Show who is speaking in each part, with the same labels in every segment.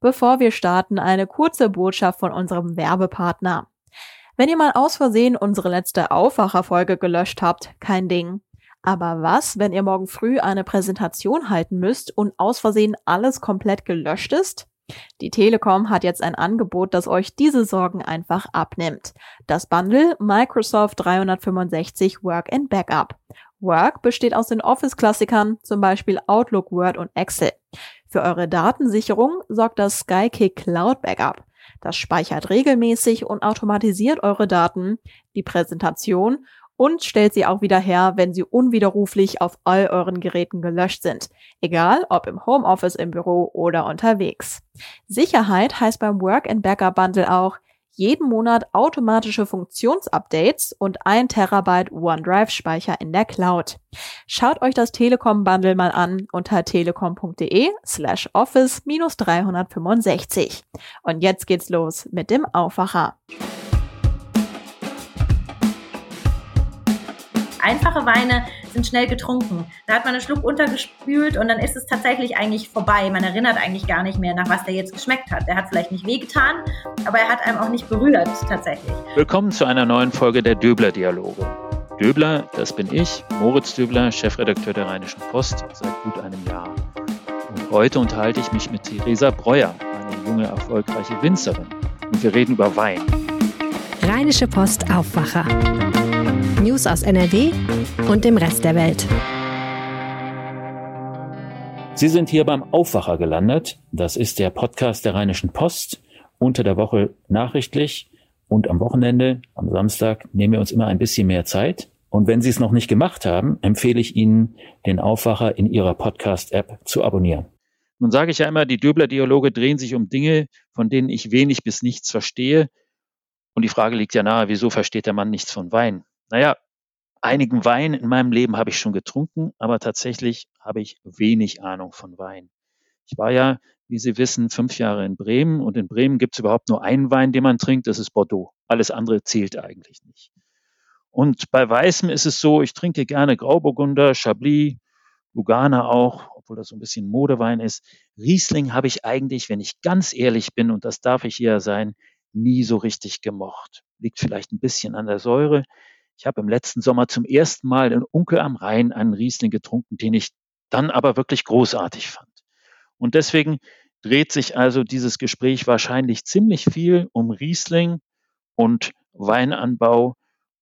Speaker 1: Bevor wir starten, eine kurze Botschaft von unserem Werbepartner. Wenn ihr mal aus Versehen unsere letzte Aufwacherfolge gelöscht habt, kein Ding. Aber was, wenn ihr morgen früh eine Präsentation halten müsst und aus Versehen alles komplett gelöscht ist? Die Telekom hat jetzt ein Angebot, das euch diese Sorgen einfach abnimmt. Das Bundle Microsoft 365 Work and Backup. Work besteht aus den Office-Klassikern, zum Beispiel Outlook, Word und Excel. Für eure Datensicherung sorgt das Skykick Cloud Backup. Das speichert regelmäßig und automatisiert eure Daten, die Präsentation und stellt sie auch wieder her, wenn sie unwiderruflich auf all euren Geräten gelöscht sind. Egal ob im Homeoffice, im Büro oder unterwegs. Sicherheit heißt beim Work and Backup Bundle auch, jeden Monat automatische Funktionsupdates und ein Terabyte OneDrive-Speicher in der Cloud. Schaut euch das Telekom-Bundle mal an unter telekom.de slash office 365. Und jetzt geht's los mit dem Aufwacher.
Speaker 2: Einfache Weine sind schnell getrunken. Da hat man einen Schluck untergespült und dann ist es tatsächlich eigentlich vorbei. Man erinnert eigentlich gar nicht mehr, nach was der jetzt geschmeckt hat. Der hat vielleicht nicht wehgetan, aber er hat einem auch nicht berührt tatsächlich.
Speaker 3: Willkommen zu einer neuen Folge der Döbler-Dialoge. Döbler, das bin ich, Moritz Döbler, Chefredakteur der Rheinischen Post seit gut einem Jahr. Und heute unterhalte ich mich mit Theresa Breuer, eine junge, erfolgreiche Winzerin. Und wir reden über Wein.
Speaker 4: Rheinische Post Aufwacher. News aus NRW und dem Rest der Welt.
Speaker 3: Sie sind hier beim Aufwacher gelandet. Das ist der Podcast der Rheinischen Post. Unter der Woche nachrichtlich und am Wochenende, am Samstag, nehmen wir uns immer ein bisschen mehr Zeit. Und wenn Sie es noch nicht gemacht haben, empfehle ich Ihnen, den Aufwacher in Ihrer Podcast-App zu abonnieren. Nun sage ich ja immer, die Döbler-Dialoge drehen sich um Dinge, von denen ich wenig bis nichts verstehe. Und die Frage liegt ja nahe, wieso versteht der Mann nichts von Wein? Naja, einigen Wein in meinem Leben habe ich schon getrunken, aber tatsächlich habe ich wenig Ahnung von Wein. Ich war ja, wie Sie wissen, fünf Jahre in Bremen und in Bremen gibt es überhaupt nur einen Wein, den man trinkt, das ist Bordeaux. Alles andere zählt eigentlich nicht. Und bei Weißem ist es so, ich trinke gerne Grauburgunder, Chablis, Lugana auch, obwohl das so ein bisschen Modewein ist. Riesling habe ich eigentlich, wenn ich ganz ehrlich bin, und das darf ich hier sein, nie so richtig gemocht. Liegt vielleicht ein bisschen an der Säure. Ich habe im letzten Sommer zum ersten Mal in Unkel am Rhein einen Riesling getrunken, den ich dann aber wirklich großartig fand. Und deswegen dreht sich also dieses Gespräch wahrscheinlich ziemlich viel um Riesling und Weinanbau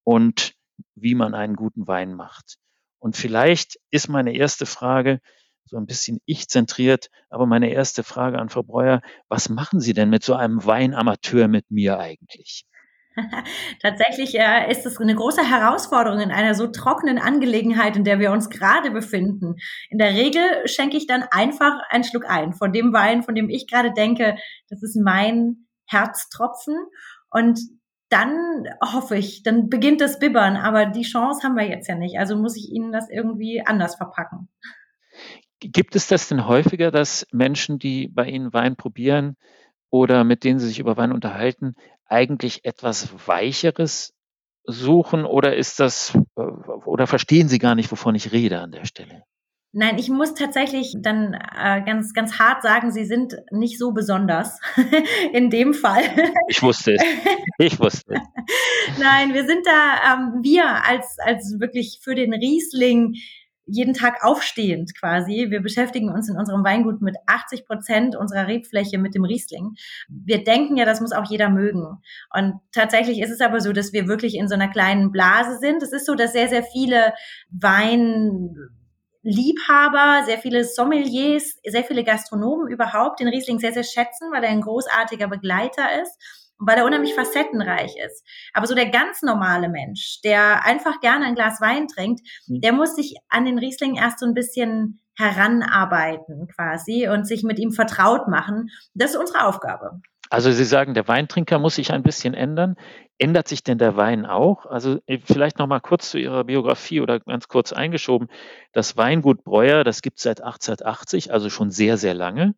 Speaker 3: und wie man einen guten Wein macht. Und vielleicht ist meine erste Frage so ein bisschen ich-zentriert, aber meine erste Frage an Frau Breuer, was machen Sie denn mit so einem Weinamateur mit mir eigentlich?
Speaker 2: Tatsächlich äh, ist es eine große Herausforderung in einer so trockenen Angelegenheit, in der wir uns gerade befinden. In der Regel schenke ich dann einfach einen Schluck ein von dem Wein, von dem ich gerade denke, das ist mein Herztropfen. Und dann hoffe ich, dann beginnt das Bibbern. Aber die Chance haben wir jetzt ja nicht. Also muss ich Ihnen das irgendwie anders verpacken.
Speaker 3: Gibt es das denn häufiger, dass Menschen, die bei Ihnen Wein probieren oder mit denen Sie sich über Wein unterhalten, eigentlich etwas Weicheres suchen oder ist das äh, oder verstehen Sie gar nicht, wovon ich rede an der Stelle?
Speaker 2: Nein, ich muss tatsächlich dann äh, ganz, ganz hart sagen, Sie sind nicht so besonders in dem Fall.
Speaker 3: Ich wusste es. Ich wusste es.
Speaker 2: Nein, wir sind da, ähm, wir als, als wirklich für den Riesling jeden Tag aufstehend quasi. Wir beschäftigen uns in unserem Weingut mit 80 Prozent unserer Rebfläche mit dem Riesling. Wir denken ja, das muss auch jeder mögen. Und tatsächlich ist es aber so, dass wir wirklich in so einer kleinen Blase sind. Es ist so, dass sehr, sehr viele Weinliebhaber, sehr viele Sommeliers, sehr viele Gastronomen überhaupt den Riesling sehr, sehr schätzen, weil er ein großartiger Begleiter ist weil er unheimlich facettenreich ist. Aber so der ganz normale Mensch, der einfach gerne ein Glas Wein trinkt, mhm. der muss sich an den Riesling erst so ein bisschen heranarbeiten quasi und sich mit ihm vertraut machen. Das ist unsere Aufgabe.
Speaker 3: Also Sie sagen, der Weintrinker muss sich ein bisschen ändern. Ändert sich denn der Wein auch? Also äh, vielleicht noch mal kurz zu Ihrer Biografie oder ganz kurz eingeschoben. Das Weingut Breuer, das gibt es seit 1880, also schon sehr, sehr lange.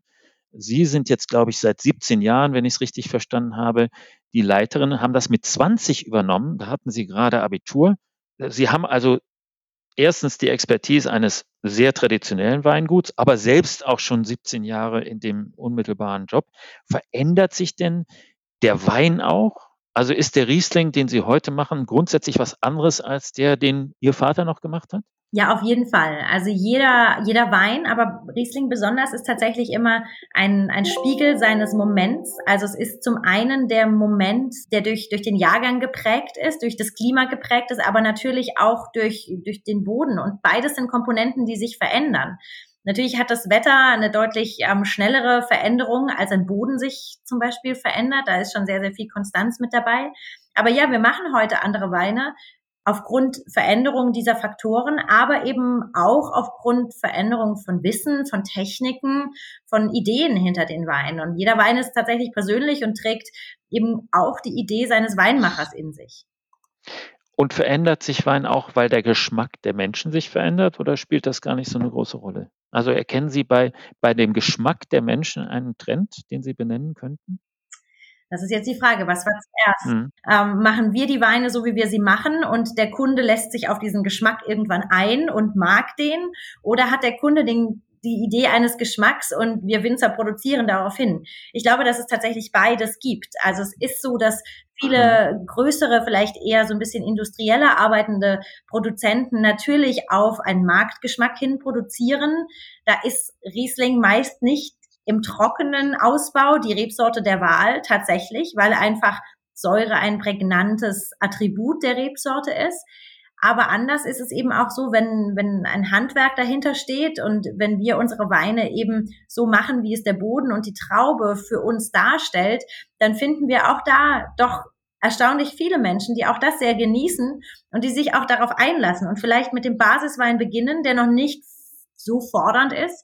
Speaker 3: Sie sind jetzt, glaube ich, seit 17 Jahren, wenn ich es richtig verstanden habe, die Leiterin, haben das mit 20 übernommen. Da hatten Sie gerade Abitur. Sie haben also erstens die Expertise eines sehr traditionellen Weinguts, aber selbst auch schon 17 Jahre in dem unmittelbaren Job. Verändert sich denn der Wein auch? Also ist der Riesling, den Sie heute machen, grundsätzlich was anderes als der, den Ihr Vater noch gemacht hat?
Speaker 2: Ja, auf jeden Fall. Also jeder, jeder Wein, aber Riesling besonders ist tatsächlich immer ein, ein Spiegel seines Moments. Also es ist zum einen der Moment, der durch, durch den Jahrgang geprägt ist, durch das Klima geprägt ist, aber natürlich auch durch, durch den Boden. Und beides sind Komponenten, die sich verändern. Natürlich hat das Wetter eine deutlich ähm, schnellere Veränderung, als ein Boden sich zum Beispiel verändert. Da ist schon sehr, sehr viel Konstanz mit dabei. Aber ja, wir machen heute andere Weine aufgrund Veränderungen dieser Faktoren, aber eben auch aufgrund Veränderungen von Wissen, von Techniken, von Ideen hinter den Weinen. Und jeder Wein ist tatsächlich persönlich und trägt eben auch die Idee seines Weinmachers in sich.
Speaker 3: Und verändert sich Wein auch, weil der Geschmack der Menschen sich verändert oder spielt das gar nicht so eine große Rolle? Also erkennen Sie bei, bei dem Geschmack der Menschen einen Trend, den Sie benennen könnten?
Speaker 2: Das ist jetzt die Frage, was war zuerst? Mhm. Ähm, machen wir die Weine so, wie wir sie machen und der Kunde lässt sich auf diesen Geschmack irgendwann ein und mag den? Oder hat der Kunde den, die Idee eines Geschmacks und wir Winzer produzieren darauf hin? Ich glaube, dass es tatsächlich beides gibt. Also es ist so, dass viele größere, vielleicht eher so ein bisschen industrieller arbeitende Produzenten natürlich auf einen Marktgeschmack hin produzieren. Da ist Riesling meist nicht im trockenen Ausbau die Rebsorte der Wahl tatsächlich, weil einfach Säure ein prägnantes Attribut der Rebsorte ist. Aber anders ist es eben auch so, wenn, wenn ein Handwerk dahinter steht und wenn wir unsere Weine eben so machen, wie es der Boden und die Traube für uns darstellt, dann finden wir auch da doch erstaunlich viele Menschen, die auch das sehr genießen und die sich auch darauf einlassen und vielleicht mit dem Basiswein beginnen, der noch nicht so fordernd ist,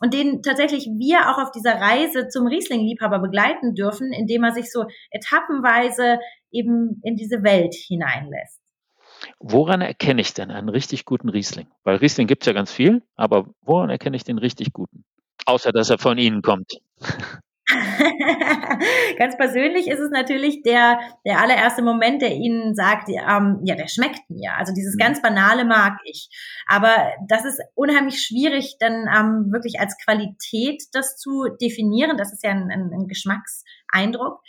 Speaker 2: und den tatsächlich wir auch auf dieser Reise zum Riesling-Liebhaber begleiten dürfen, indem er sich so etappenweise eben in diese Welt hineinlässt.
Speaker 3: Woran erkenne ich denn einen richtig guten Riesling? Weil Riesling gibt es ja ganz viel, aber woran erkenne ich den richtig guten? Außer dass er von Ihnen kommt.
Speaker 2: Ganz persönlich ist es natürlich der, der allererste Moment, der Ihnen sagt, ähm, ja, der schmeckt mir. Also dieses mhm. ganz Banale mag ich. Aber das ist unheimlich schwierig, dann ähm, wirklich als Qualität das zu definieren. Das ist ja ein, ein, ein Geschmackseindruck.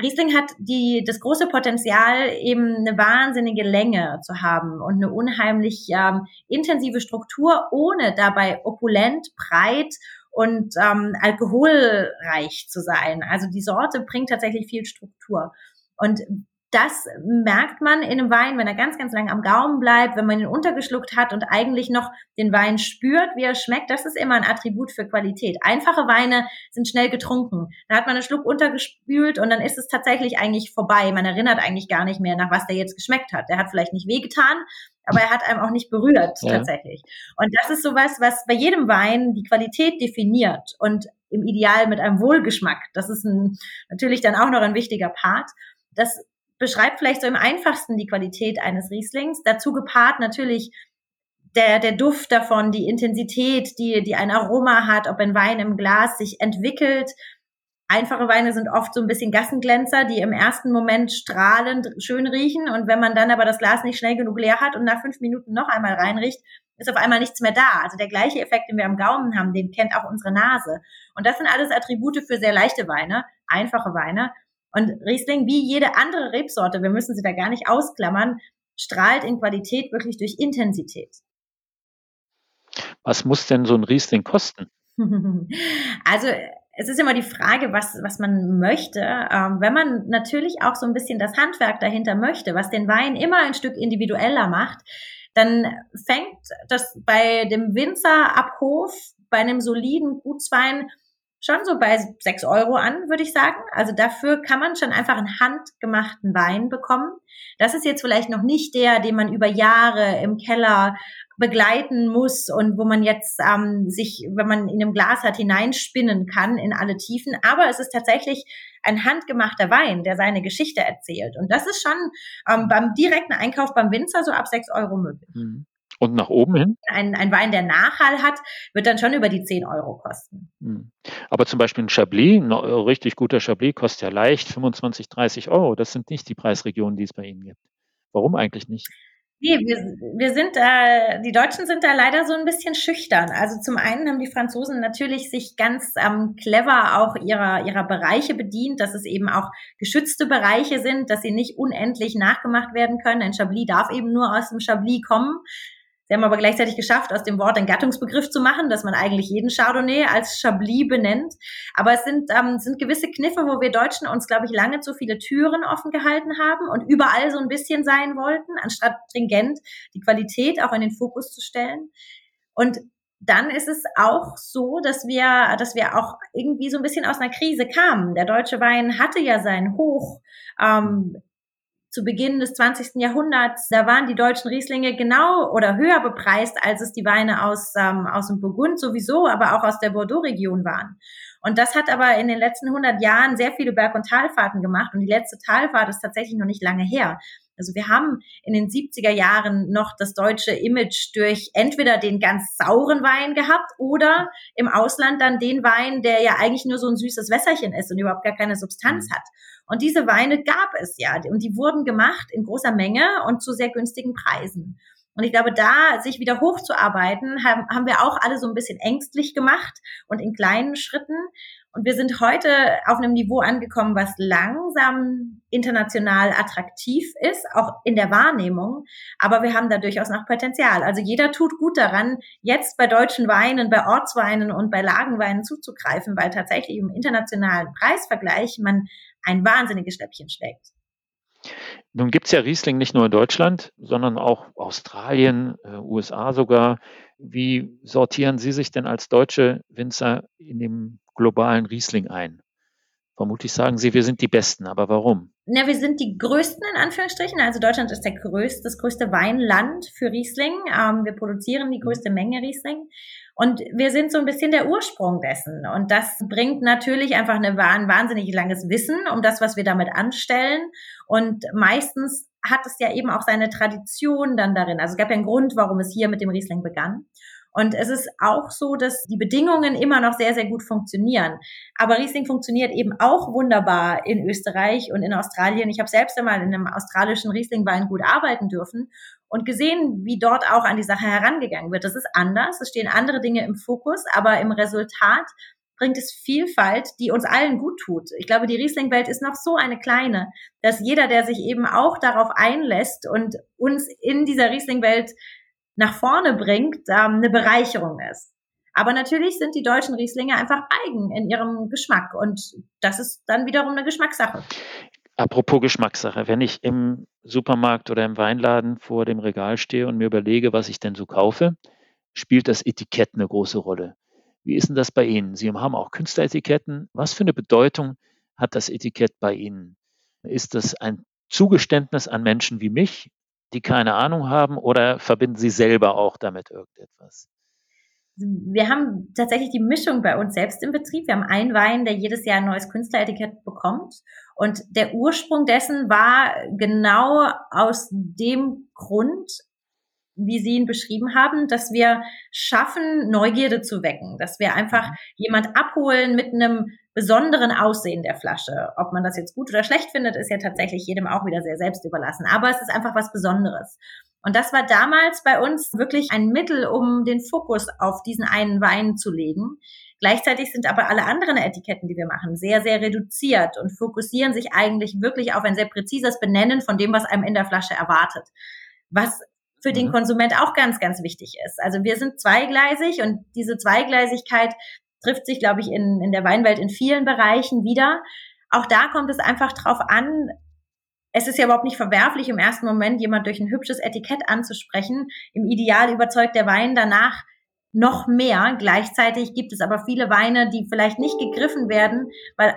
Speaker 2: Riesling hat die, das große Potenzial, eben eine wahnsinnige Länge zu haben und eine unheimlich ähm, intensive Struktur, ohne dabei opulent, breit und ähm, alkoholreich zu sein. Also die Sorte bringt tatsächlich viel Struktur. Und das merkt man in einem Wein, wenn er ganz, ganz lang am Gaumen bleibt, wenn man ihn untergeschluckt hat und eigentlich noch den Wein spürt, wie er schmeckt. Das ist immer ein Attribut für Qualität. Einfache Weine sind schnell getrunken. Da hat man einen Schluck untergespült und dann ist es tatsächlich eigentlich vorbei. Man erinnert eigentlich gar nicht mehr, nach was der jetzt geschmeckt hat. Der hat vielleicht nicht wehgetan, aber er hat einem auch nicht berührt ja. tatsächlich. Und das ist sowas, was bei jedem Wein die Qualität definiert und im Ideal mit einem Wohlgeschmack. Das ist ein, natürlich dann auch noch ein wichtiger Part. Das beschreibt vielleicht so im einfachsten die Qualität eines Rieslings. Dazu gepaart natürlich der, der Duft davon, die Intensität, die, die ein Aroma hat, ob ein Wein im Glas sich entwickelt, Einfache Weine sind oft so ein bisschen Gassenglänzer, die im ersten Moment strahlend schön riechen. Und wenn man dann aber das Glas nicht schnell genug leer hat und nach fünf Minuten noch einmal reinriecht, ist auf einmal nichts mehr da. Also der gleiche Effekt, den wir am Gaumen haben, den kennt auch unsere Nase. Und das sind alles Attribute für sehr leichte Weine, einfache Weine. Und Riesling, wie jede andere Rebsorte, wir müssen sie da gar nicht ausklammern, strahlt in Qualität wirklich durch Intensität.
Speaker 3: Was muss denn so ein Riesling kosten?
Speaker 2: Also es ist immer die Frage, was, was man möchte. Ähm, wenn man natürlich auch so ein bisschen das Handwerk dahinter möchte, was den Wein immer ein Stück individueller macht, dann fängt das bei dem Winzer ab Hof, bei einem soliden Gutswein schon so bei sechs Euro an, würde ich sagen. Also dafür kann man schon einfach einen handgemachten Wein bekommen. Das ist jetzt vielleicht noch nicht der, den man über Jahre im Keller begleiten muss und wo man jetzt ähm, sich, wenn man in einem Glas hat, hineinspinnen kann in alle Tiefen. Aber es ist tatsächlich ein handgemachter Wein, der seine Geschichte erzählt. Und das ist schon ähm, beim direkten Einkauf beim Winzer so ab sechs Euro möglich. Mhm.
Speaker 3: Und nach oben hin?
Speaker 2: Ein, ein Wein, der Nachhall hat, wird dann schon über die 10 Euro kosten.
Speaker 3: Mhm. Aber zum Beispiel ein Chablis, ein richtig guter Chablis, kostet ja leicht 25, 30 Euro. Das sind nicht die Preisregionen, die es bei Ihnen gibt. Warum eigentlich nicht?
Speaker 2: Nee, wir, wir sind, äh, die Deutschen sind da leider so ein bisschen schüchtern. Also zum einen haben die Franzosen natürlich sich ganz ähm, clever auch ihrer, ihrer Bereiche bedient, dass es eben auch geschützte Bereiche sind, dass sie nicht unendlich nachgemacht werden können. Ein Chablis darf eben nur aus dem Chablis kommen. Sie haben aber gleichzeitig geschafft, aus dem Wort einen Gattungsbegriff zu machen, dass man eigentlich jeden Chardonnay als Chablis benennt. Aber es sind, ähm, sind gewisse Kniffe, wo wir Deutschen uns, glaube ich, lange zu viele Türen offen gehalten haben und überall so ein bisschen sein wollten, anstatt stringent die Qualität auch in den Fokus zu stellen. Und dann ist es auch so, dass wir, dass wir auch irgendwie so ein bisschen aus einer Krise kamen. Der deutsche Wein hatte ja seinen Hoch. Ähm, zu Beginn des 20. Jahrhunderts, da waren die deutschen Rieslinge genau oder höher bepreist, als es die Weine aus, ähm, aus dem Burgund sowieso, aber auch aus der Bordeaux-Region waren. Und das hat aber in den letzten 100 Jahren sehr viele Berg- und Talfahrten gemacht. Und die letzte Talfahrt ist tatsächlich noch nicht lange her. Also wir haben in den 70er Jahren noch das deutsche Image durch entweder den ganz sauren Wein gehabt oder im Ausland dann den Wein, der ja eigentlich nur so ein süßes Wässerchen ist und überhaupt gar keine Substanz mhm. hat. Und diese Weine gab es ja und die wurden gemacht in großer Menge und zu sehr günstigen Preisen. Und ich glaube, da sich wieder hochzuarbeiten, haben, haben wir auch alle so ein bisschen ängstlich gemacht und in kleinen Schritten. Und wir sind heute auf einem Niveau angekommen, was langsam international attraktiv ist, auch in der Wahrnehmung. Aber wir haben da durchaus noch Potenzial. Also jeder tut gut daran, jetzt bei deutschen Weinen, bei Ortsweinen und bei Lagenweinen zuzugreifen, weil tatsächlich im internationalen Preisvergleich man ein wahnsinniges Schnäppchen schlägt.
Speaker 3: Nun gibt es ja Riesling nicht nur in Deutschland, sondern auch Australien, äh, USA sogar. Wie sortieren Sie sich denn als deutsche Winzer in dem globalen Riesling ein? Vermutlich sagen Sie, wir sind die Besten, aber warum?
Speaker 2: Na, wir sind die größten in Anführungsstrichen. Also Deutschland ist der größte, das größte Weinland für Riesling. Ähm, wir produzieren die größte Menge Riesling. Und wir sind so ein bisschen der Ursprung dessen. Und das bringt natürlich einfach eine, ein wahnsinnig langes Wissen um das, was wir damit anstellen. Und meistens hat es ja eben auch seine Tradition dann darin. Also es gab ja einen Grund, warum es hier mit dem Riesling begann. Und es ist auch so, dass die Bedingungen immer noch sehr, sehr gut funktionieren. Aber Riesling funktioniert eben auch wunderbar in Österreich und in Australien. Ich habe selbst einmal in einem australischen Rieslingwein gut arbeiten dürfen und gesehen, wie dort auch an die Sache herangegangen wird. Das ist anders, es stehen andere Dinge im Fokus, aber im Resultat bringt es Vielfalt, die uns allen gut tut. Ich glaube, die Riesling-Welt ist noch so eine kleine, dass jeder, der sich eben auch darauf einlässt und uns in dieser Riesling-Welt nach vorne bringt, ähm, eine Bereicherung ist. Aber natürlich sind die deutschen Rieslinge einfach eigen in ihrem Geschmack und das ist dann wiederum eine Geschmackssache.
Speaker 3: Apropos Geschmackssache, wenn ich im Supermarkt oder im Weinladen vor dem Regal stehe und mir überlege, was ich denn so kaufe, spielt das Etikett eine große Rolle. Wie ist denn das bei Ihnen? Sie haben auch Künstleretiketten. Was für eine Bedeutung hat das Etikett bei Ihnen? Ist das ein Zugeständnis an Menschen wie mich, die keine Ahnung haben oder verbinden Sie selber auch damit irgendetwas?
Speaker 2: Wir haben tatsächlich die Mischung bei uns selbst im Betrieb. Wir haben einen Wein, der jedes Jahr ein neues Künstleretikett bekommt. Und der Ursprung dessen war genau aus dem Grund, wie Sie ihn beschrieben haben, dass wir schaffen, Neugierde zu wecken, dass wir einfach mhm. jemand abholen mit einem besonderen Aussehen der Flasche. Ob man das jetzt gut oder schlecht findet, ist ja tatsächlich jedem auch wieder sehr selbst überlassen. Aber es ist einfach was Besonderes. Und das war damals bei uns wirklich ein Mittel, um den Fokus auf diesen einen Wein zu legen. Gleichzeitig sind aber alle anderen Etiketten, die wir machen, sehr, sehr reduziert und fokussieren sich eigentlich wirklich auf ein sehr präzises Benennen von dem, was einem in der Flasche erwartet. Was für den mhm. Konsument auch ganz, ganz wichtig ist. Also wir sind zweigleisig und diese Zweigleisigkeit trifft sich, glaube ich, in, in der Weinwelt in vielen Bereichen wieder. Auch da kommt es einfach drauf an, es ist ja überhaupt nicht verwerflich, im ersten Moment jemand durch ein hübsches Etikett anzusprechen. Im Ideal überzeugt der Wein danach noch mehr. Gleichzeitig gibt es aber viele Weine, die vielleicht nicht gegriffen werden, weil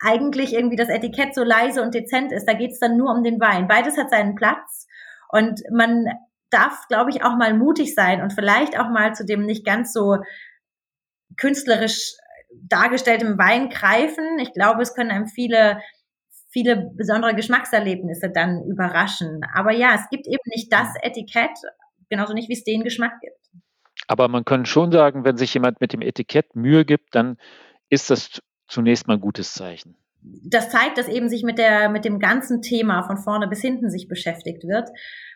Speaker 2: eigentlich irgendwie das Etikett so leise und dezent ist. Da geht es dann nur um den Wein. Beides hat seinen Platz und man darf, glaube ich, auch mal mutig sein und vielleicht auch mal zu dem nicht ganz so künstlerisch dargestelltem Wein greifen. Ich glaube, es können einem viele viele besondere Geschmackserlebnisse dann überraschen. Aber ja, es gibt eben nicht das Etikett, genauso nicht, wie es den Geschmack gibt.
Speaker 3: Aber man kann schon sagen, wenn sich jemand mit dem Etikett Mühe gibt, dann ist das zunächst mal ein gutes Zeichen.
Speaker 2: Das zeigt, dass eben sich mit der, mit dem ganzen Thema von vorne bis hinten sich beschäftigt wird.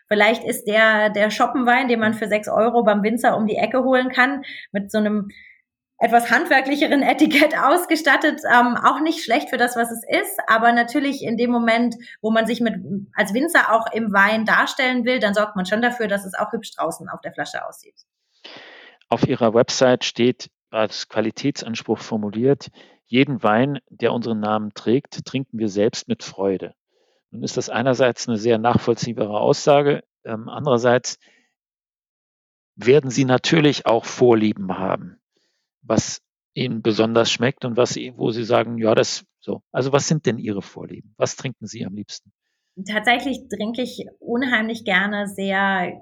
Speaker 2: Vielleicht ist der, der Shoppenwein, den man für sechs Euro beim Winzer um die Ecke holen kann, mit so einem etwas handwerklicheren Etikett ausgestattet, ähm, auch nicht schlecht für das, was es ist, aber natürlich in dem Moment, wo man sich mit als Winzer auch im Wein darstellen will, dann sorgt man schon dafür, dass es auch hübsch draußen auf der Flasche aussieht.
Speaker 3: Auf Ihrer Website steht als Qualitätsanspruch formuliert, jeden Wein, der unseren Namen trägt, trinken wir selbst mit Freude. Nun ist das einerseits eine sehr nachvollziehbare Aussage, ähm, andererseits werden Sie natürlich auch Vorlieben haben was Ihnen besonders schmeckt und was, wo Sie sagen, ja, das so. Also was sind denn Ihre Vorlieben? Was trinken Sie am liebsten?
Speaker 2: Tatsächlich trinke ich unheimlich gerne sehr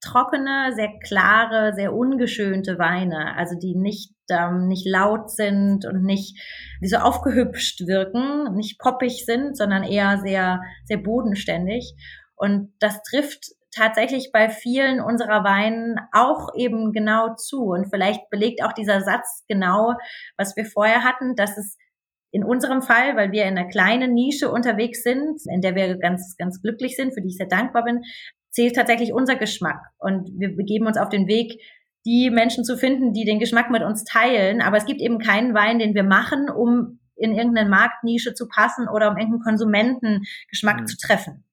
Speaker 2: trockene, sehr klare, sehr ungeschönte Weine, also die nicht ähm, nicht laut sind und nicht wie so aufgehübscht wirken, nicht poppig sind, sondern eher sehr sehr bodenständig. Und das trifft tatsächlich bei vielen unserer Weinen auch eben genau zu. Und vielleicht belegt auch dieser Satz genau, was wir vorher hatten, dass es in unserem Fall, weil wir in einer kleinen Nische unterwegs sind, in der wir ganz, ganz glücklich sind, für die ich sehr dankbar bin, zählt tatsächlich unser Geschmack. Und wir begeben uns auf den Weg, die Menschen zu finden, die den Geschmack mit uns teilen. Aber es gibt eben keinen Wein, den wir machen, um in irgendeine Marktnische zu passen oder um irgendeinen Konsumentengeschmack mhm. zu treffen.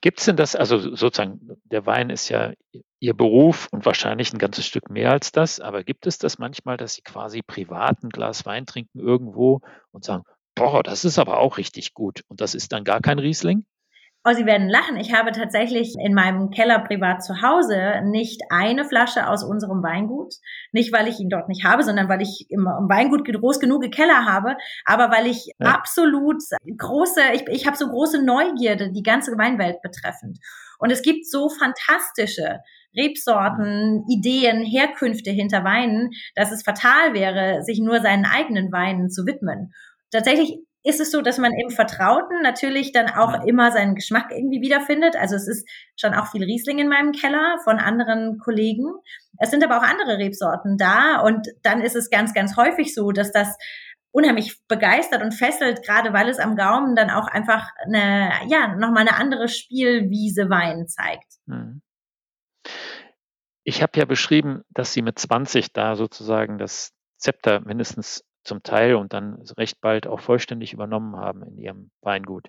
Speaker 3: Gibt es denn das, also sozusagen, der Wein ist ja Ihr Beruf und wahrscheinlich ein ganzes Stück mehr als das, aber gibt es das manchmal, dass Sie quasi privat ein Glas Wein trinken irgendwo und sagen, boah, das ist aber auch richtig gut und das ist dann gar kein Riesling?
Speaker 2: Oh, Sie werden lachen. Ich habe tatsächlich in meinem Keller privat zu Hause nicht eine Flasche aus unserem Weingut. Nicht, weil ich ihn dort nicht habe, sondern weil ich im, Weingut groß genug Keller habe, aber weil ich ja. absolut große, ich, ich habe so große Neugierde, die ganze Weinwelt betreffend. Und es gibt so fantastische Rebsorten, Ideen, Herkünfte hinter Weinen, dass es fatal wäre, sich nur seinen eigenen Weinen zu widmen. Tatsächlich ist es so, dass man im Vertrauten natürlich dann auch ja. immer seinen Geschmack irgendwie wiederfindet. Also es ist schon auch viel Riesling in meinem Keller von anderen Kollegen. Es sind aber auch andere Rebsorten da und dann ist es ganz, ganz häufig so, dass das unheimlich begeistert und fesselt, gerade weil es am Gaumen dann auch einfach eine, ja, nochmal eine andere Spielwiese Wein zeigt. Mhm.
Speaker 3: Ich habe ja beschrieben, dass Sie mit 20 da sozusagen das Zepter mindestens zum Teil und dann recht bald auch vollständig übernommen haben in ihrem Weingut.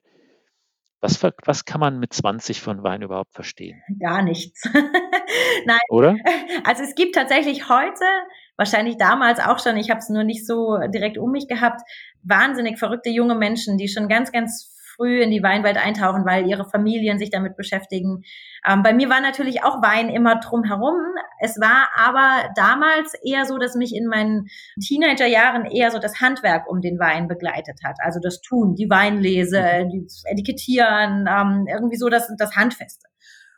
Speaker 3: Was, was kann man mit 20 von Wein überhaupt verstehen?
Speaker 2: Gar nichts. Nein.
Speaker 3: Oder?
Speaker 2: Also es gibt tatsächlich heute, wahrscheinlich damals auch schon, ich habe es nur nicht so direkt um mich gehabt, wahnsinnig verrückte junge Menschen, die schon ganz, ganz früh in die Weinwelt eintauchen, weil ihre Familien sich damit beschäftigen. Ähm, bei mir war natürlich auch Wein immer drumherum. Es war aber damals eher so, dass mich in meinen Teenagerjahren eher so das Handwerk um den Wein begleitet hat. Also das Tun, die Weinlese, mhm. die Etikettieren, ähm, irgendwie so das, das Handfeste.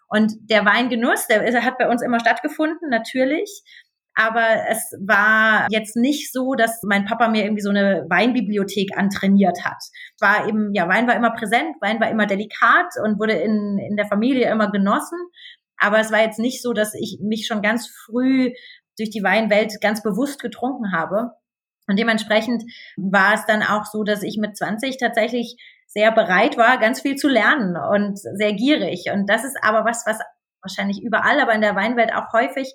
Speaker 2: Und der Weingenuss, der hat bei uns immer stattgefunden, natürlich. Aber es war jetzt nicht so, dass mein Papa mir irgendwie so eine Weinbibliothek antrainiert hat. War eben, ja, Wein war immer präsent, Wein war immer delikat und wurde in, in der Familie immer genossen. Aber es war jetzt nicht so, dass ich mich schon ganz früh durch die Weinwelt ganz bewusst getrunken habe. Und dementsprechend war es dann auch so, dass ich mit 20 tatsächlich sehr bereit war, ganz viel zu lernen und sehr gierig. Und das ist aber was, was wahrscheinlich überall, aber in der Weinwelt auch häufig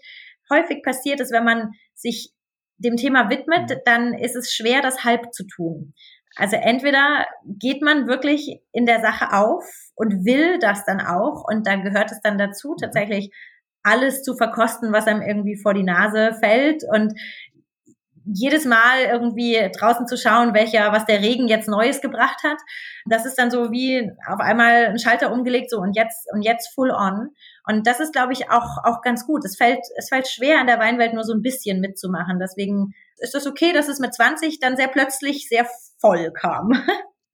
Speaker 2: häufig passiert ist, wenn man sich dem Thema widmet, mhm. dann ist es schwer, das halb zu tun. Also entweder geht man wirklich in der Sache auf und will das dann auch und da gehört es dann dazu, mhm. tatsächlich alles zu verkosten, was einem irgendwie vor die Nase fällt und jedes Mal irgendwie draußen zu schauen, welcher, was der Regen jetzt Neues gebracht hat. Das ist dann so wie auf einmal ein Schalter umgelegt, so und jetzt, und jetzt full on. Und das ist, glaube ich, auch, auch ganz gut. Es fällt, es fällt schwer, in der Weinwelt nur so ein bisschen mitzumachen. Deswegen ist es okay, dass es mit 20 dann sehr plötzlich sehr voll kam.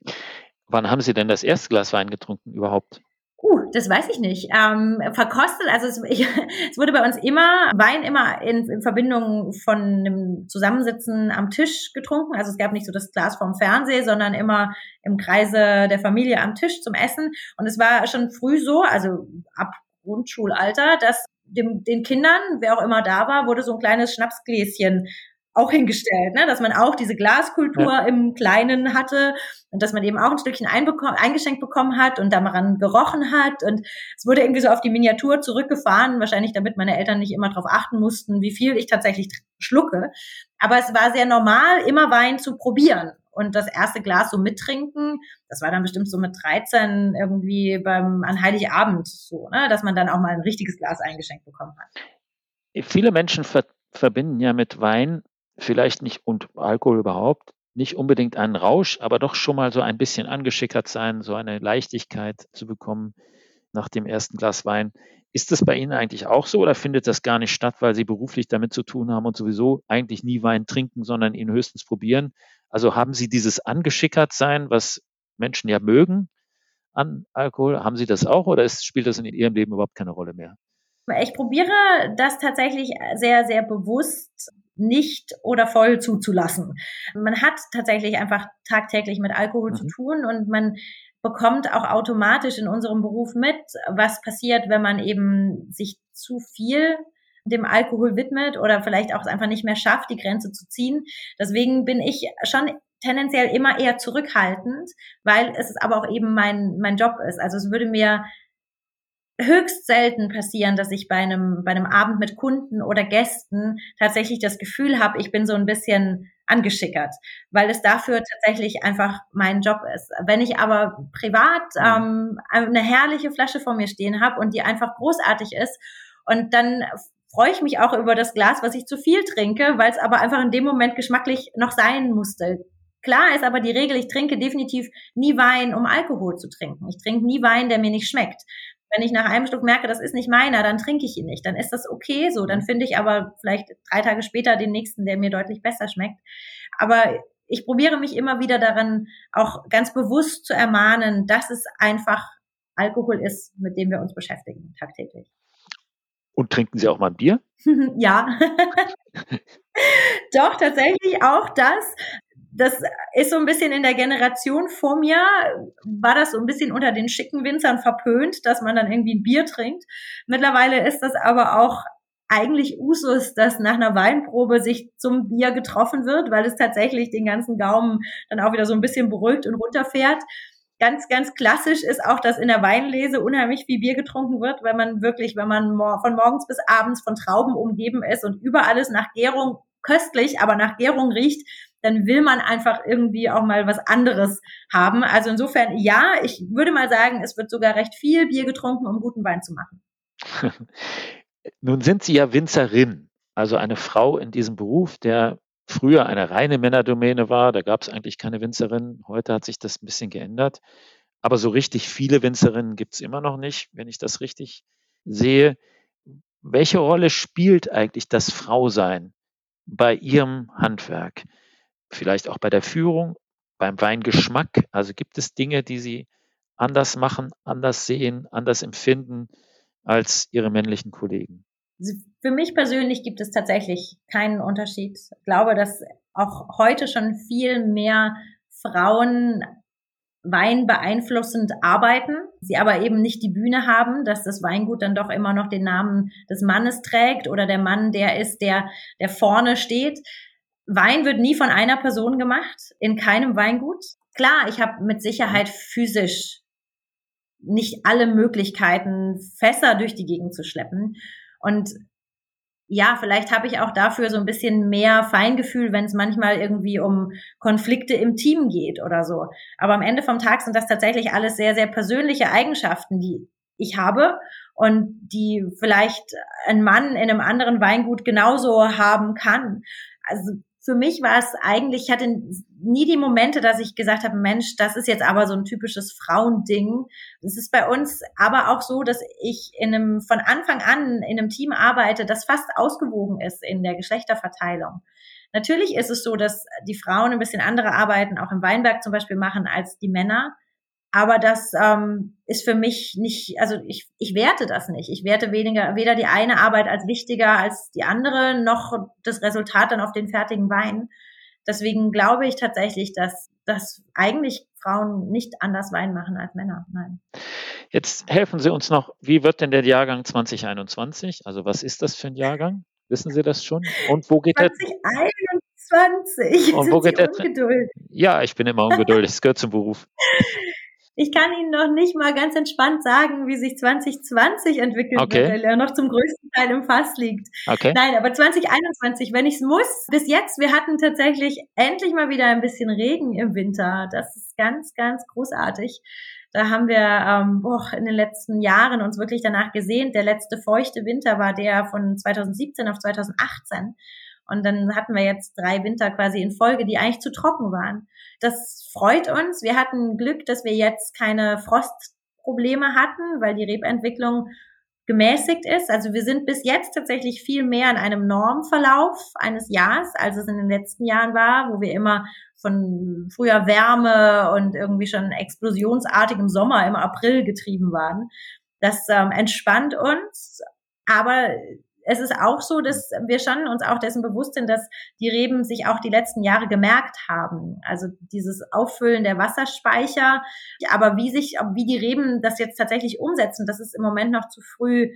Speaker 3: Wann haben Sie denn das erste Glas Wein getrunken überhaupt?
Speaker 2: Uh, das weiß ich nicht. Ähm, verkostet, also es, ich, es, wurde bei uns immer Wein immer in, in, Verbindung von einem Zusammensitzen am Tisch getrunken. Also es gab nicht so das Glas vom Fernseher, sondern immer im Kreise der Familie am Tisch zum Essen. Und es war schon früh so, also ab Grundschulalter, dass dem, den Kindern, wer auch immer da war, wurde so ein kleines Schnapsgläschen auch hingestellt, ne? dass man auch diese Glaskultur ja. im Kleinen hatte und dass man eben auch ein Stückchen eingeschenkt bekommen hat und daran gerochen hat und es wurde irgendwie so auf die Miniatur zurückgefahren, wahrscheinlich damit meine Eltern nicht immer darauf achten mussten, wie viel ich tatsächlich schlucke. Aber es war sehr normal, immer Wein zu probieren und das erste Glas so mittrinken. Das war dann bestimmt so mit 13 irgendwie beim an Heiligabend so, ne? dass man dann auch mal ein richtiges Glas eingeschenkt bekommen hat.
Speaker 3: Viele Menschen ver verbinden ja mit Wein vielleicht nicht und Alkohol überhaupt nicht unbedingt einen Rausch, aber doch schon mal so ein bisschen angeschickert sein, so eine Leichtigkeit zu bekommen nach dem ersten Glas Wein. Ist das bei Ihnen eigentlich auch so oder findet das gar nicht statt, weil Sie beruflich damit zu tun haben und sowieso eigentlich nie Wein trinken, sondern ihn höchstens probieren? Also haben Sie dieses angeschickert sein, was Menschen ja mögen an Alkohol? Haben Sie das auch oder ist, spielt das in Ihrem Leben überhaupt keine Rolle mehr?
Speaker 2: Ich probiere das tatsächlich sehr, sehr bewusst nicht oder voll zuzulassen. Man hat tatsächlich einfach tagtäglich mit Alkohol mhm. zu tun und man bekommt auch automatisch in unserem Beruf mit, was passiert, wenn man eben sich zu viel dem Alkohol widmet oder vielleicht auch einfach nicht mehr schafft, die Grenze zu ziehen. Deswegen bin ich schon tendenziell immer eher zurückhaltend, weil es aber auch eben mein, mein Job ist. Also es würde mir höchst selten passieren, dass ich bei einem, bei einem Abend mit Kunden oder Gästen tatsächlich das Gefühl habe, ich bin so ein bisschen angeschickert, weil es dafür tatsächlich einfach mein Job ist. Wenn ich aber privat ähm, eine herrliche Flasche vor mir stehen habe und die einfach großartig ist und dann freue ich mich auch über das Glas, was ich zu viel trinke, weil es aber einfach in dem Moment geschmacklich noch sein musste. Klar ist aber die Regel, ich trinke definitiv nie Wein, um Alkohol zu trinken. Ich trinke nie Wein, der mir nicht schmeckt. Wenn ich nach einem Stück merke, das ist nicht meiner, dann trinke ich ihn nicht. Dann ist das okay so. Dann finde ich aber vielleicht drei Tage später den nächsten, der mir deutlich besser schmeckt. Aber ich probiere mich immer wieder daran, auch ganz bewusst zu ermahnen, dass es einfach Alkohol ist, mit dem wir uns beschäftigen tagtäglich.
Speaker 3: Und trinken Sie auch mal ein Bier?
Speaker 2: ja. Doch, tatsächlich auch das das ist so ein bisschen in der Generation vor mir, war das so ein bisschen unter den schicken Winzern verpönt, dass man dann irgendwie ein Bier trinkt. Mittlerweile ist das aber auch eigentlich Usus, dass nach einer Weinprobe sich zum Bier getroffen wird, weil es tatsächlich den ganzen Gaumen dann auch wieder so ein bisschen beruhigt und runterfährt. Ganz, ganz klassisch ist auch, dass in der Weinlese unheimlich viel Bier getrunken wird, weil man wirklich, wenn man von morgens bis abends von Trauben umgeben ist und überall ist nach Gärung köstlich, aber nach Gärung riecht, dann will man einfach irgendwie auch mal was anderes haben. Also insofern, ja, ich würde mal sagen, es wird sogar recht viel Bier getrunken, um guten Wein zu machen.
Speaker 3: Nun sind Sie ja Winzerin, also eine Frau in diesem Beruf, der früher eine reine Männerdomäne war. Da gab es eigentlich keine Winzerin. Heute hat sich das ein bisschen geändert. Aber so richtig viele Winzerinnen gibt es immer noch nicht, wenn ich das richtig sehe. Welche Rolle spielt eigentlich das Frausein bei Ihrem Handwerk? Vielleicht auch bei der Führung, beim Weingeschmack? Also gibt es Dinge, die Sie anders machen, anders sehen, anders empfinden als Ihre männlichen Kollegen?
Speaker 2: Für mich persönlich gibt es tatsächlich keinen Unterschied. Ich glaube, dass auch heute schon viel mehr Frauen Wein beeinflussend arbeiten, sie aber eben nicht die Bühne haben, dass das Weingut dann doch immer noch den Namen des Mannes trägt oder der Mann der ist, der, der vorne steht. Wein wird nie von einer Person gemacht, in keinem Weingut. Klar, ich habe mit Sicherheit physisch nicht alle Möglichkeiten, Fässer durch die Gegend zu schleppen. Und ja, vielleicht habe ich auch dafür so ein bisschen mehr Feingefühl, wenn es manchmal irgendwie um Konflikte im Team geht oder so. Aber am Ende vom Tag sind das tatsächlich alles sehr, sehr persönliche Eigenschaften, die ich habe und die vielleicht ein Mann in einem anderen Weingut genauso haben kann. Also für mich war es eigentlich, ich hatte nie die Momente, dass ich gesagt habe, Mensch, das ist jetzt aber so ein typisches Frauending. Es ist bei uns aber auch so, dass ich in einem, von Anfang an in einem Team arbeite, das fast ausgewogen ist in der Geschlechterverteilung. Natürlich ist es so, dass die Frauen ein bisschen andere Arbeiten auch im Weinberg zum Beispiel machen als die Männer. Aber das ähm, ist für mich nicht, also ich, ich werte das nicht. Ich werte weniger, weder die eine Arbeit als wichtiger als die andere, noch das Resultat dann auf den fertigen Wein. Deswegen glaube ich tatsächlich, dass, dass eigentlich Frauen nicht anders Wein machen als Männer. Nein.
Speaker 3: Jetzt helfen Sie uns noch, wie wird denn der Jahrgang 2021? Also was ist das für ein Jahrgang? Wissen Sie das schon? Und wo geht 2021
Speaker 2: 2020.
Speaker 3: Und wo geht der? Ja, ich bin immer ungeduldig. Das gehört zum Beruf.
Speaker 2: Ich kann Ihnen noch nicht mal ganz entspannt sagen, wie sich 2020 entwickelt okay. wird, weil er noch zum größten Teil im Fass liegt. Okay. Nein, aber 2021, wenn ich es muss, bis jetzt, wir hatten tatsächlich endlich mal wieder ein bisschen Regen im Winter. Das ist ganz, ganz großartig. Da haben wir ähm, boah, in den letzten Jahren uns wirklich danach gesehnt. Der letzte feuchte Winter war der von 2017 auf 2018. Und dann hatten wir jetzt drei Winter quasi in Folge, die eigentlich zu trocken waren. Das freut uns. Wir hatten Glück, dass wir jetzt keine Frostprobleme hatten, weil die Rebentwicklung gemäßigt ist. Also wir sind bis jetzt tatsächlich viel mehr in einem Normverlauf eines Jahres, als es in den letzten Jahren war, wo wir immer von früher Wärme und irgendwie schon explosionsartigem Sommer im April getrieben waren. Das ähm, entspannt uns, aber es ist auch so, dass wir schon uns auch dessen bewusst sind, dass die Reben sich auch die letzten Jahre gemerkt haben. Also dieses Auffüllen der Wasserspeicher. Aber wie sich, wie die Reben das jetzt tatsächlich umsetzen, das ist im Moment noch zu früh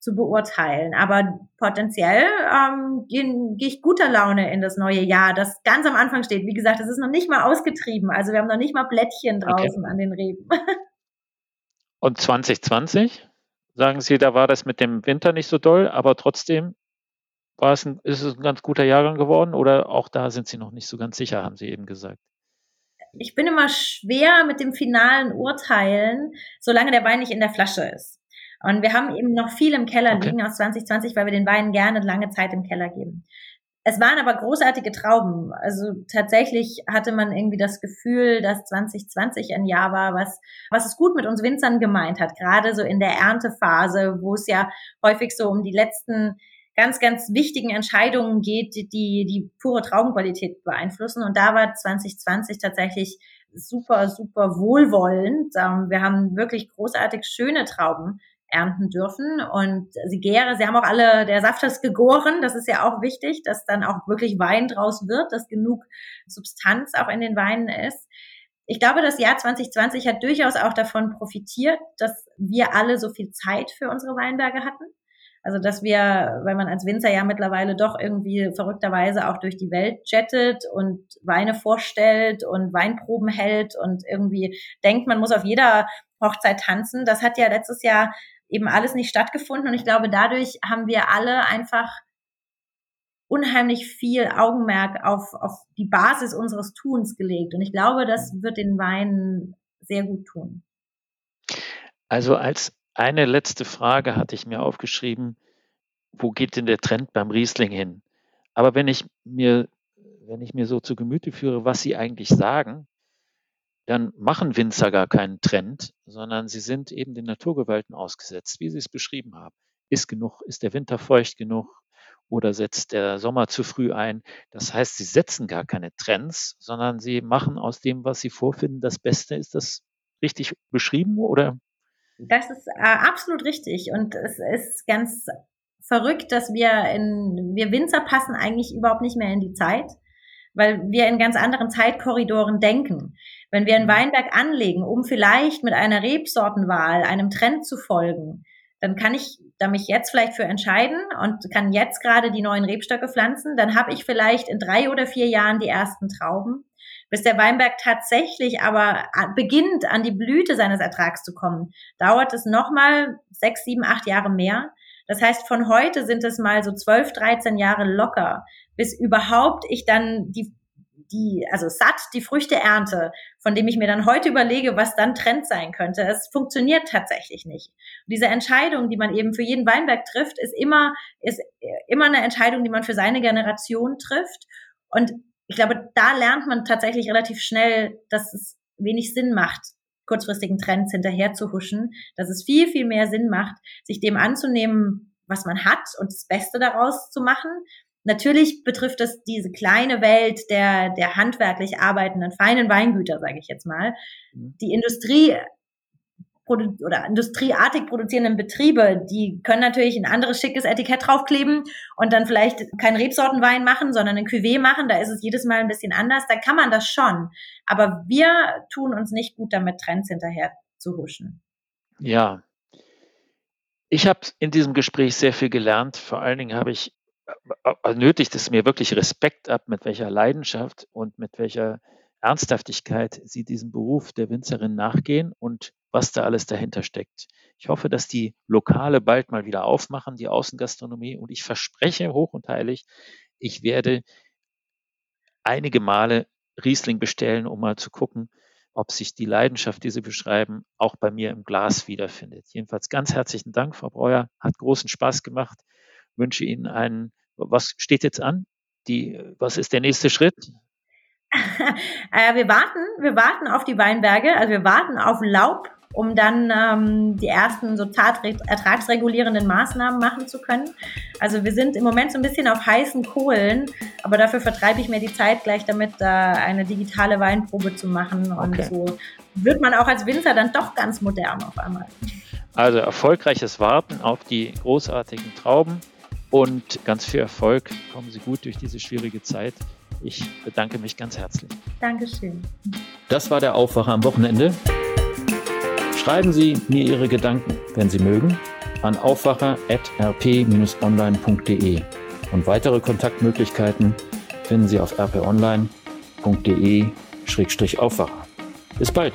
Speaker 2: zu beurteilen. Aber potenziell ähm, gehe geh ich guter Laune in das neue Jahr, das ganz am Anfang steht. Wie gesagt, es ist noch nicht mal ausgetrieben. Also wir haben noch nicht mal Blättchen draußen okay. an den Reben.
Speaker 3: Und 2020? Sagen Sie, da war das mit dem Winter nicht so doll, aber trotzdem war es ein, ist es ein ganz guter Jahrgang geworden oder auch da sind Sie noch nicht so ganz sicher, haben Sie eben gesagt.
Speaker 2: Ich bin immer schwer mit dem finalen Urteilen, solange der Wein nicht in der Flasche ist. Und wir haben eben noch viel im Keller okay. liegen aus 2020, weil wir den Wein gerne lange Zeit im Keller geben. Es waren aber großartige Trauben. Also tatsächlich hatte man irgendwie das Gefühl, dass 2020 ein Jahr war, was, was es gut mit uns Winzern gemeint hat. Gerade so in der Erntephase, wo es ja häufig so um die letzten ganz, ganz wichtigen Entscheidungen geht, die die pure Traubenqualität beeinflussen. Und da war 2020 tatsächlich super, super wohlwollend. Ähm, wir haben wirklich großartig schöne Trauben ernten dürfen. Und sie gäre, sie haben auch alle, der Saft ist gegoren, das ist ja auch wichtig, dass dann auch wirklich Wein draus wird, dass genug Substanz auch in den Weinen ist. Ich glaube, das Jahr 2020 hat durchaus auch davon profitiert, dass wir alle so viel Zeit für unsere Weinberge hatten. Also, dass wir, weil man als Winzer ja mittlerweile doch irgendwie verrückterweise auch durch die Welt jettet und Weine vorstellt und Weinproben hält und irgendwie denkt, man muss auf jeder Hochzeit tanzen. Das hat ja letztes Jahr eben alles nicht stattgefunden. Und ich glaube, dadurch haben wir alle einfach unheimlich viel Augenmerk auf, auf die Basis unseres Tuns gelegt. Und ich glaube, das wird den Wein sehr gut tun.
Speaker 3: Also als eine letzte Frage hatte ich mir aufgeschrieben, wo geht denn der Trend beim Riesling hin? Aber wenn ich mir, wenn ich mir so zu Gemüte führe, was Sie eigentlich sagen, dann machen Winzer gar keinen Trend, sondern sie sind eben den Naturgewalten ausgesetzt, wie Sie es beschrieben haben. Ist genug, ist der Winter feucht genug oder setzt der Sommer zu früh ein? Das heißt, sie setzen gar keine Trends, sondern sie machen aus dem, was sie vorfinden, das Beste. Ist das richtig beschrieben oder?
Speaker 2: Das ist äh, absolut richtig und es ist ganz verrückt, dass wir in, wir Winzer passen eigentlich überhaupt nicht mehr in die Zeit weil wir in ganz anderen Zeitkorridoren denken. Wenn wir einen mhm. Weinberg anlegen, um vielleicht mit einer Rebsortenwahl einem Trend zu folgen, dann kann ich da mich jetzt vielleicht für entscheiden und kann jetzt gerade die neuen Rebstöcke pflanzen, dann habe ich vielleicht in drei oder vier Jahren die ersten Trauben. Bis der Weinberg tatsächlich aber beginnt, an die Blüte seines Ertrags zu kommen, dauert es nochmal sechs, sieben, acht Jahre mehr. Das heißt, von heute sind es mal so zwölf, dreizehn Jahre locker, bis überhaupt ich dann die die, also satt die Früchte ernte, von dem ich mir dann heute überlege, was dann Trend sein könnte. Es funktioniert tatsächlich nicht. Und diese Entscheidung, die man eben für jeden Weinberg trifft, ist immer, ist immer eine Entscheidung, die man für seine Generation trifft. Und ich glaube, da lernt man tatsächlich relativ schnell, dass es wenig Sinn macht, kurzfristigen Trends hinterher zu huschen, dass es viel, viel mehr Sinn macht, sich dem anzunehmen, was man hat und das Beste daraus zu machen. Natürlich betrifft es diese kleine Welt der, der handwerklich arbeitenden feinen Weingüter, sage ich jetzt mal. Mhm. Die Industrie oder industrieartig produzierenden Betriebe, die können natürlich ein anderes schickes Etikett draufkleben und dann vielleicht keinen Rebsortenwein machen, sondern ein Cuvée machen. Da ist es jedes Mal ein bisschen anders. Da kann man das schon. Aber wir tun uns nicht gut damit, Trends hinterher zu huschen.
Speaker 3: Ja. Ich habe in diesem Gespräch sehr viel gelernt. Vor allen Dingen habe ich äh, nötigt es mir wirklich Respekt ab, mit welcher Leidenschaft und mit welcher Ernsthaftigkeit Sie diesem Beruf der Winzerin nachgehen und was da alles dahinter steckt. Ich hoffe, dass die Lokale bald mal wieder aufmachen, die Außengastronomie. Und ich verspreche hoch und heilig, ich werde einige Male Riesling bestellen, um mal zu gucken, ob sich die Leidenschaft, die Sie beschreiben, auch bei mir im Glas wiederfindet. Jedenfalls ganz herzlichen Dank, Frau Breuer. Hat großen Spaß gemacht. Wünsche Ihnen einen, was steht jetzt an? Die, was ist der nächste Schritt?
Speaker 2: äh, wir warten, wir warten auf die Weinberge, also wir warten auf Laub, um dann ähm, die ersten so ertragsregulierenden Maßnahmen machen zu können. Also wir sind im Moment so ein bisschen auf heißen Kohlen, aber dafür vertreibe ich mir die Zeit gleich damit, da eine digitale Weinprobe zu machen. Und okay. so wird man auch als Winzer dann doch ganz modern auf einmal.
Speaker 3: Also erfolgreiches Warten auf die großartigen Trauben und ganz viel Erfolg. Kommen Sie gut durch diese schwierige Zeit. Ich bedanke mich ganz herzlich.
Speaker 2: Dankeschön.
Speaker 3: Das war der Aufwacher am Wochenende. Schreiben Sie mir Ihre Gedanken, wenn Sie mögen, an aufwacher.rp-online.de. Und weitere Kontaktmöglichkeiten finden Sie auf rponline.de-aufwacher. Bis bald.